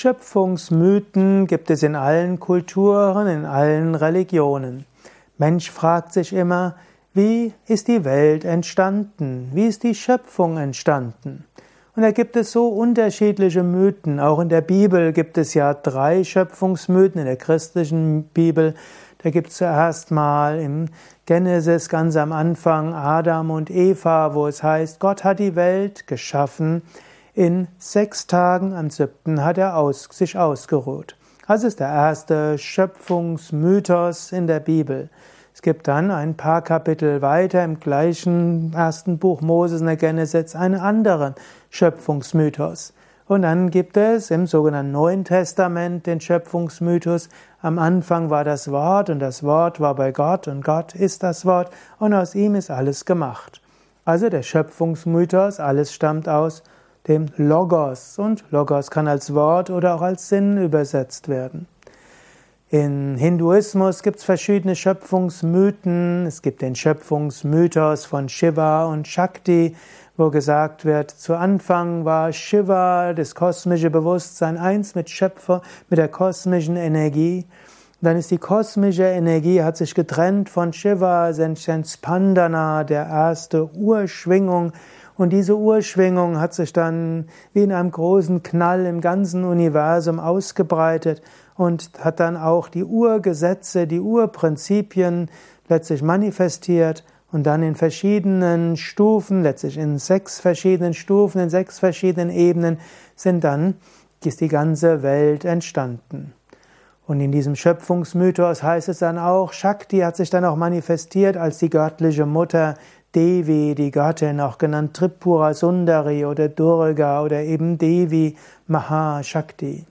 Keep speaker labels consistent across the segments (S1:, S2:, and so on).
S1: Schöpfungsmythen gibt es in allen Kulturen, in allen Religionen. Mensch fragt sich immer, wie ist die Welt entstanden? Wie ist die Schöpfung entstanden? Und da gibt es so unterschiedliche Mythen. Auch in der Bibel gibt es ja drei Schöpfungsmythen. In der christlichen Bibel, da gibt es zuerst mal im Genesis ganz am Anfang Adam und Eva, wo es heißt, Gott hat die Welt geschaffen. In sechs Tagen, am siebten hat er aus, sich ausgeruht. Das ist der erste Schöpfungsmythos in der Bibel. Es gibt dann ein paar Kapitel weiter im gleichen ersten Buch Moses in der Genesis einen anderen Schöpfungsmythos. Und dann gibt es im sogenannten Neuen Testament den Schöpfungsmythos. Am Anfang war das Wort und das Wort war bei Gott und Gott ist das Wort und aus ihm ist alles gemacht. Also der Schöpfungsmythos, alles stammt aus dem Logos und Logos kann als Wort oder auch als Sinn übersetzt werden. In Hinduismus gibt es verschiedene Schöpfungsmythen. Es gibt den Schöpfungsmythos von Shiva und Shakti, wo gesagt wird, zu Anfang war Shiva, das kosmische Bewusstsein, eins mit Schöpfer, mit der kosmischen Energie. Dann ist die kosmische Energie, hat sich getrennt von Shiva, sind Spandana, der erste Urschwingung. Und diese Urschwingung hat sich dann wie in einem großen Knall im ganzen Universum ausgebreitet und hat dann auch die Urgesetze, die Urprinzipien letztlich manifestiert und dann in verschiedenen Stufen, letztlich in sechs verschiedenen Stufen, in sechs verschiedenen Ebenen sind dann ist die ganze Welt entstanden. Und in diesem Schöpfungsmythos heißt es dann auch, Shakti hat sich dann auch manifestiert als die göttliche Mutter, Devi, die Göttin, auch genannt Tripura Sundari oder Durga oder eben Devi Mahashakti.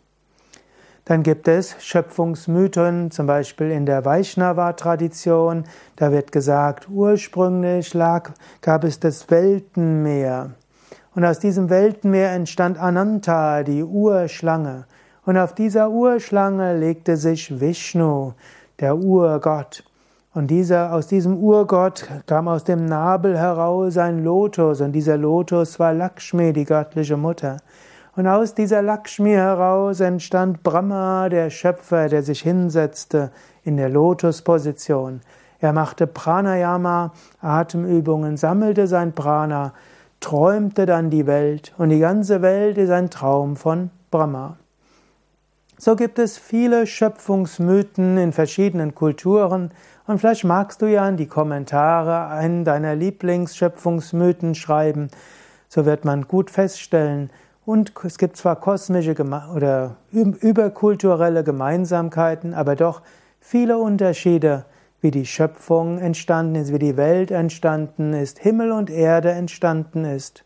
S1: Dann gibt es Schöpfungsmythen, zum Beispiel in der Vaishnava-Tradition. Da wird gesagt, ursprünglich lag, gab es das Weltenmeer. Und aus diesem Weltenmeer entstand Ananta, die Urschlange. Und auf dieser Urschlange legte sich Vishnu, der Urgott. Und dieser, aus diesem Urgott kam aus dem Nabel heraus ein Lotus, und dieser Lotus war Lakshmi, die göttliche Mutter. Und aus dieser Lakshmi heraus entstand Brahma, der Schöpfer, der sich hinsetzte in der Lotusposition. Er machte Pranayama, Atemübungen, sammelte sein Prana, träumte dann die Welt und die ganze Welt ist ein Traum von Brahma. So gibt es viele Schöpfungsmythen in verschiedenen Kulturen und vielleicht magst du ja in die Kommentare einen deiner Lieblingsschöpfungsmythen schreiben. So wird man gut feststellen, und es gibt zwar kosmische oder überkulturelle Gemeinsamkeiten, aber doch viele Unterschiede, wie die Schöpfung entstanden ist, wie die Welt entstanden ist, Himmel und Erde entstanden ist.